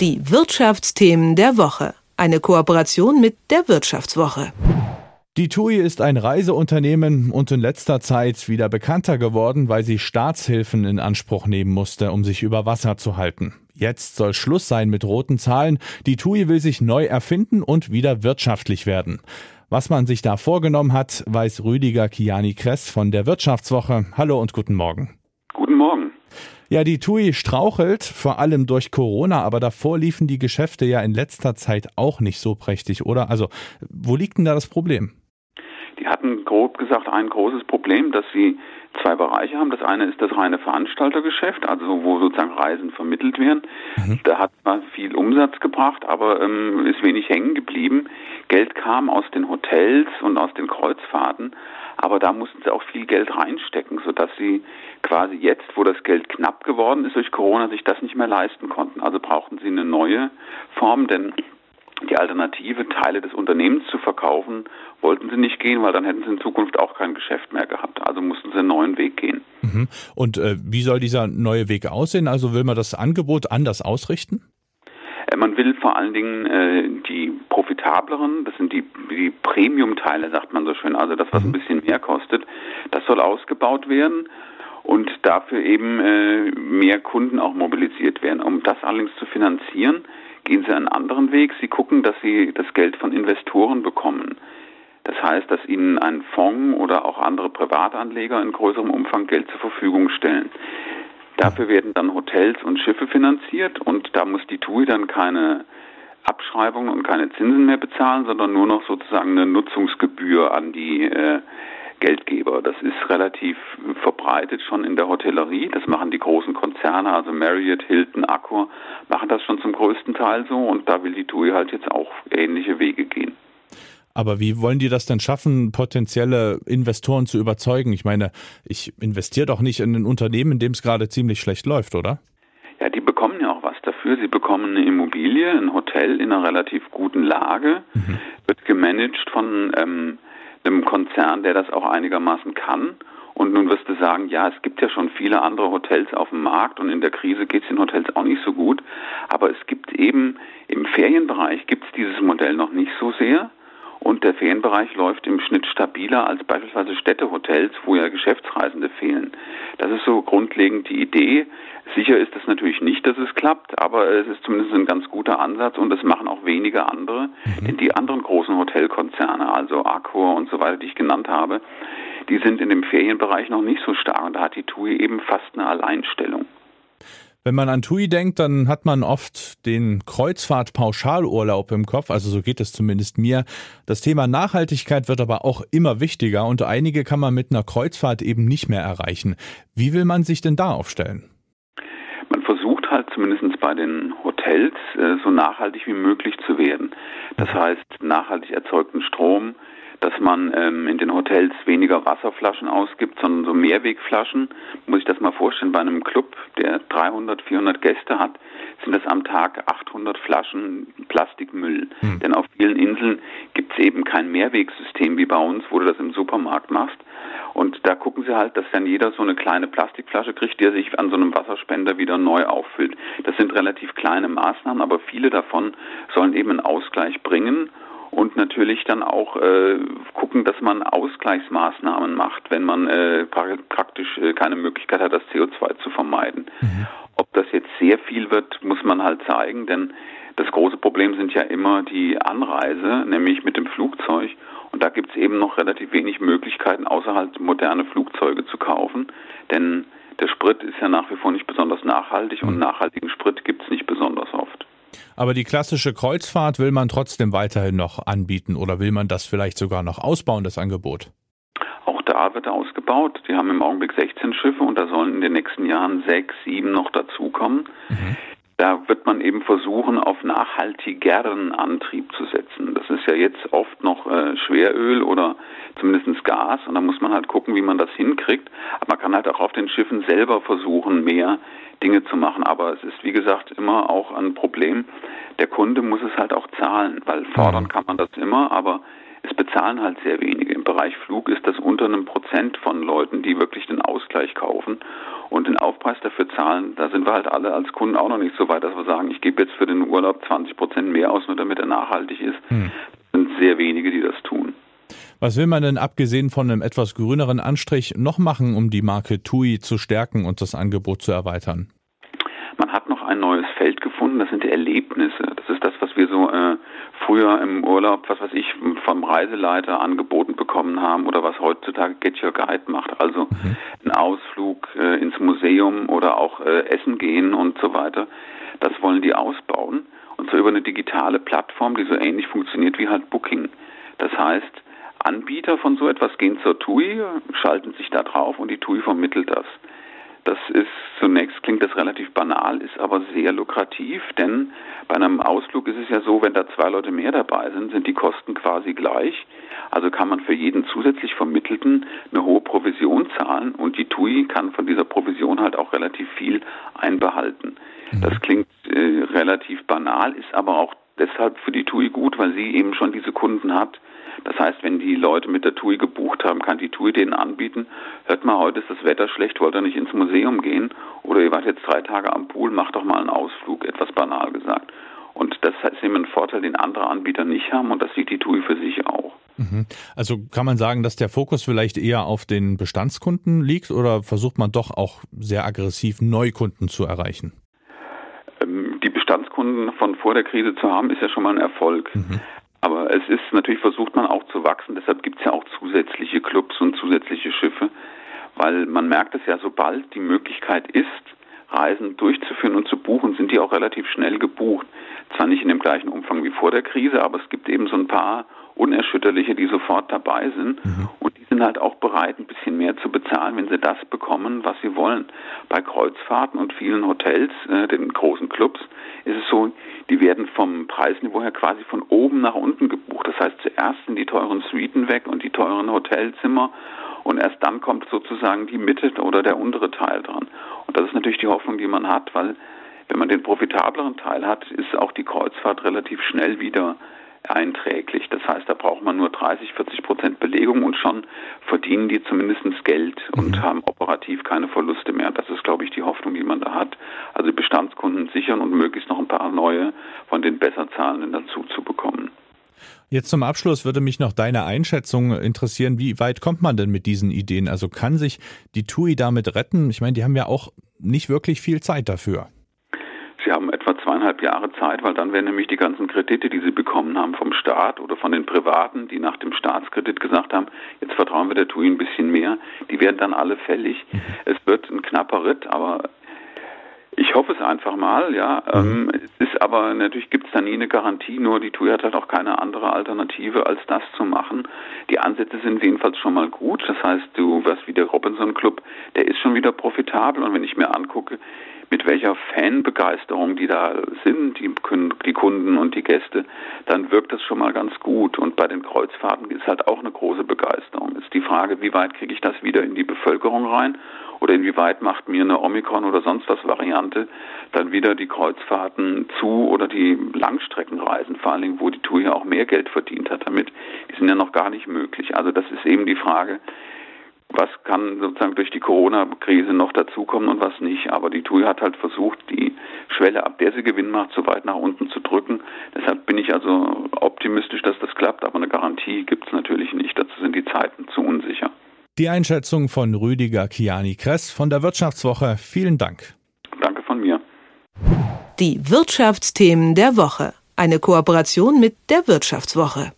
Die Wirtschaftsthemen der Woche. Eine Kooperation mit der Wirtschaftswoche. Die TUI ist ein Reiseunternehmen und in letzter Zeit wieder bekannter geworden, weil sie Staatshilfen in Anspruch nehmen musste, um sich über Wasser zu halten. Jetzt soll Schluss sein mit roten Zahlen. Die TUI will sich neu erfinden und wieder wirtschaftlich werden. Was man sich da vorgenommen hat, weiß Rüdiger Kiani Kress von der Wirtschaftswoche. Hallo und guten Morgen. Ja, die TUI strauchelt, vor allem durch Corona, aber davor liefen die Geschäfte ja in letzter Zeit auch nicht so prächtig, oder? Also, wo liegt denn da das Problem? Die hatten grob gesagt ein großes Problem, dass sie zwei Bereiche haben. Das eine ist das reine Veranstaltergeschäft, also wo sozusagen Reisen vermittelt werden. Mhm. Da hat man viel Umsatz gebracht, aber ähm, ist wenig hängen geblieben. Geld kam aus den Hotels und aus den Kreuzfahrten, aber da mussten sie auch viel Geld reinstecken, sodass sie quasi jetzt, wo das Geld knapp geworden ist durch Corona, sich das nicht mehr leisten konnten. Also brauchten sie eine neue Form, denn die Alternative, Teile des Unternehmens zu verkaufen, wollten sie nicht gehen, weil dann hätten sie in Zukunft auch kein Geschäft mehr gehabt. Also mussten sie einen neuen Weg gehen. Mhm. Und äh, wie soll dieser neue Weg aussehen? Also will man das Angebot anders ausrichten? Äh, man will vor allen Dingen äh, die profitableren, das sind die, die Premium-Teile, sagt man so schön, also das, was mhm. ein bisschen mehr kostet, das soll ausgebaut werden und dafür eben äh, mehr Kunden auch mobilisiert werden. Um das allerdings zu finanzieren, gehen sie einen anderen Weg. Sie gucken, dass sie das Geld von Investoren bekommen. Das heißt, dass ihnen ein Fonds oder auch andere Privatanleger in größerem Umfang Geld zur Verfügung stellen. Dafür werden dann Hotels und Schiffe finanziert und da muss die TUI dann keine Abschreibungen und keine Zinsen mehr bezahlen, sondern nur noch sozusagen eine Nutzungsgebühr an die äh, Geldgeber. Das ist relativ verbreitet schon in der Hotellerie. Das machen die großen Konzerne, also Marriott, Hilton, Accor, machen das schon zum größten Teil so und da will die TUI halt jetzt auch ähnliche Wege gehen. Aber wie wollen die das denn schaffen, potenzielle Investoren zu überzeugen? Ich meine, ich investiere doch nicht in ein Unternehmen, in dem es gerade ziemlich schlecht läuft, oder? Ja, die bekommen ja auch was dafür. Sie bekommen eine Immobilie, ein Hotel in einer relativ guten Lage, mhm. wird gemanagt von ähm, einem Konzern, der das auch einigermaßen kann. Und nun wirst du sagen, ja, es gibt ja schon viele andere Hotels auf dem Markt und in der Krise geht es den Hotels auch nicht so gut. Aber es gibt eben im Ferienbereich gibt es dieses Modell noch nicht so sehr. Und der Ferienbereich läuft im Schnitt stabiler als beispielsweise Städtehotels, wo ja Geschäftsreisende fehlen. Das ist so grundlegend die Idee. Sicher ist es natürlich nicht, dass es klappt, aber es ist zumindest ein ganz guter Ansatz und das machen auch wenige andere. Mhm. Denn die anderen großen Hotelkonzerne, also Accor und so weiter, die ich genannt habe, die sind in dem Ferienbereich noch nicht so stark und da hat die TUI eben fast eine Alleinstellung. Wenn man an TUI denkt, dann hat man oft den Kreuzfahrt-Pauschalurlaub im Kopf, also so geht es zumindest mir. Das Thema Nachhaltigkeit wird aber auch immer wichtiger und einige kann man mit einer Kreuzfahrt eben nicht mehr erreichen. Wie will man sich denn da aufstellen? Man versucht halt zumindest bei den Hotels äh, so nachhaltig wie möglich zu werden. Das heißt, nachhaltig erzeugten Strom, dass man ähm, in den Hotels weniger Wasserflaschen ausgibt, sondern so Mehrwegflaschen. Muss ich das mal vorstellen, bei einem Club, der 300, 400 Gäste hat, sind das am Tag 800 Flaschen Plastikmüll. Hm. Denn auf vielen Inseln gibt es eben kein Mehrwegsystem wie bei uns, wo du das im Supermarkt machst. Und da gucken sie halt, dass dann jeder so eine kleine Plastikflasche kriegt, der sich an so einem Wasserspender wieder neu auffüllt. Das sind relativ kleine Maßnahmen, aber viele davon sollen eben einen Ausgleich bringen und natürlich dann auch äh, gucken, dass man Ausgleichsmaßnahmen macht, wenn man äh, praktisch äh, keine Möglichkeit hat, das CO2 zu vermeiden. Mhm. Ob das jetzt sehr viel wird, muss man halt zeigen, denn das große Problem sind ja immer die Anreise, nämlich mit dem Flugzeug. Und da gibt es eben noch relativ wenig Möglichkeiten, außer halt moderne Flugzeuge zu kaufen. Denn der Sprit ist ja nach wie vor nicht besonders nachhaltig und mhm. nachhaltigen Sprit gibt es nicht besonders. Aber die klassische Kreuzfahrt will man trotzdem weiterhin noch anbieten oder will man das vielleicht sogar noch ausbauen, das Angebot? Auch da wird ausgebaut. Die haben im Augenblick 16 Schiffe und da sollen in den nächsten Jahren sechs, sieben noch dazukommen. Mhm. Da wird man eben versuchen, auf nachhaltigeren Antrieb zu setzen. Das ist ja jetzt oft noch äh, Schweröl oder zumindest Gas und da muss man halt gucken, wie man das hinkriegt. Aber man kann halt auch auf den Schiffen selber versuchen, mehr Dinge zu machen. Aber es ist, wie gesagt, immer auch ein Problem. Der Kunde muss es halt auch zahlen, weil fordern mhm. kann man das immer, aber es bezahlen halt sehr wenige. Im Bereich Flug ist das unter einem Prozent von Leuten, die wirklich den Ausgleich kaufen. und den Aufpreis dafür zahlen, da sind wir halt alle als Kunden auch noch nicht so weit, dass wir sagen, ich gebe jetzt für den Urlaub 20 Prozent mehr aus, nur damit er nachhaltig ist. Hm. Es sind sehr wenige, die das tun. Was will man denn abgesehen von einem etwas grüneren Anstrich noch machen, um die Marke TUI zu stärken und das Angebot zu erweitern? Man hat noch ein neues Feld gefunden, das sind die Erlebnisse. Das ist das, was wir so äh, früher im Urlaub, was weiß ich, vom Reiseleiter angeboten bekommen haben oder was heutzutage Get Your Guide macht. Also mhm. ein Ausflug äh, ins Museum oder auch äh, Essen gehen und so weiter. Das wollen die ausbauen. Und zwar über eine digitale Plattform, die so ähnlich funktioniert wie halt Booking. Das heißt, Anbieter von so etwas gehen zur TUI, schalten sich da drauf und die TUI vermittelt das. Das ist zunächst klingt das relativ banal, ist aber sehr lukrativ, denn bei einem Ausflug ist es ja so, wenn da zwei Leute mehr dabei sind, sind die Kosten quasi gleich. Also kann man für jeden zusätzlich Vermittelten eine hohe Provision zahlen und die TUI kann von dieser Provision halt auch relativ viel einbehalten. Mhm. Das klingt äh, relativ banal, ist aber auch deshalb für die TUI gut, weil sie eben schon diese Kunden hat, das heißt, wenn die Leute mit der TUI gebucht haben, kann die TUI denen anbieten, hört mal, heute ist das Wetter schlecht, wollt ihr nicht ins Museum gehen? Oder ihr wart jetzt drei Tage am Pool, macht doch mal einen Ausflug, etwas banal gesagt. Und das ist eben ein Vorteil, den andere Anbieter nicht haben und das sieht die TUI für sich auch. Mhm. Also kann man sagen, dass der Fokus vielleicht eher auf den Bestandskunden liegt oder versucht man doch auch sehr aggressiv Neukunden zu erreichen? Ähm, die Bestandskunden von vor der Krise zu haben, ist ja schon mal ein Erfolg. Mhm. Aber es ist natürlich, versucht man auch zu wachsen. Deshalb gibt es ja auch zusätzliche Clubs und zusätzliche Schiffe, weil man merkt es ja, sobald die Möglichkeit ist, Reisen durchzuführen und zu buchen, sind die auch relativ schnell gebucht. Zwar nicht in dem gleichen Umfang wie vor der Krise, aber es gibt eben so ein paar Unerschütterliche, die sofort dabei sind. Mhm. Sind halt auch bereit, ein bisschen mehr zu bezahlen, wenn sie das bekommen, was sie wollen. Bei Kreuzfahrten und vielen Hotels, äh, den großen Clubs, ist es so, die werden vom Preisniveau her quasi von oben nach unten gebucht. Das heißt, zuerst sind die teuren Suiten weg und die teuren Hotelzimmer und erst dann kommt sozusagen die Mitte oder der untere Teil dran. Und das ist natürlich die Hoffnung, die man hat, weil wenn man den profitableren Teil hat, ist auch die Kreuzfahrt relativ schnell wieder einträglich. Das heißt, da braucht man nur 30, 40 Prozent Belegung und schon verdienen die zumindest Geld und mhm. haben operativ keine Verluste mehr. Das ist, glaube ich, die Hoffnung, die man da hat. Also Bestandskunden sichern und möglichst noch ein paar neue von den besser zahlenden dazu zu bekommen. Jetzt zum Abschluss würde mich noch deine Einschätzung interessieren. Wie weit kommt man denn mit diesen Ideen? Also kann sich die TUI damit retten? Ich meine, die haben ja auch nicht wirklich viel Zeit dafür. Zweieinhalb Jahre Zeit, weil dann werden nämlich die ganzen Kredite, die Sie bekommen haben vom Staat oder von den Privaten, die nach dem Staatskredit gesagt haben, jetzt vertrauen wir der TUI ein bisschen mehr, die werden dann alle fällig. Mhm. Es wird ein knapper Ritt, aber ich hoffe es einfach mal, ja. Mhm. Ähm, es ist aber natürlich gibt es da nie eine Garantie, nur die TUI hat halt auch keine andere Alternative, als das zu machen. Die Ansätze sind jedenfalls schon mal gut. Das heißt, du wirst wie der Robinson Club, der ist schon wieder profitabel und wenn ich mir angucke, mit welcher Fanbegeisterung die da sind, die, die Kunden und die Gäste, dann wirkt das schon mal ganz gut. Und bei den Kreuzfahrten ist halt auch eine große Begeisterung. Ist die Frage, wie weit kriege ich das wieder in die Bevölkerung rein? Oder inwieweit macht mir eine Omikron oder sonst was Variante dann wieder die Kreuzfahrten zu oder die Langstreckenreisen, vor allen Dingen, wo die Tour ja auch mehr Geld verdient hat damit, die sind ja noch gar nicht möglich. Also das ist eben die Frage, was kann sozusagen durch die Corona-Krise noch dazukommen und was nicht. Aber die TUI hat halt versucht, die Schwelle, ab der sie Gewinn macht, so weit nach unten zu drücken. Deshalb bin ich also optimistisch, dass das klappt, aber eine Garantie gibt es natürlich nicht. Dazu sind die Zeiten zu unsicher. Die Einschätzung von Rüdiger Kiani-Kress von der Wirtschaftswoche. Vielen Dank. Danke von mir. Die Wirtschaftsthemen der Woche. Eine Kooperation mit der Wirtschaftswoche.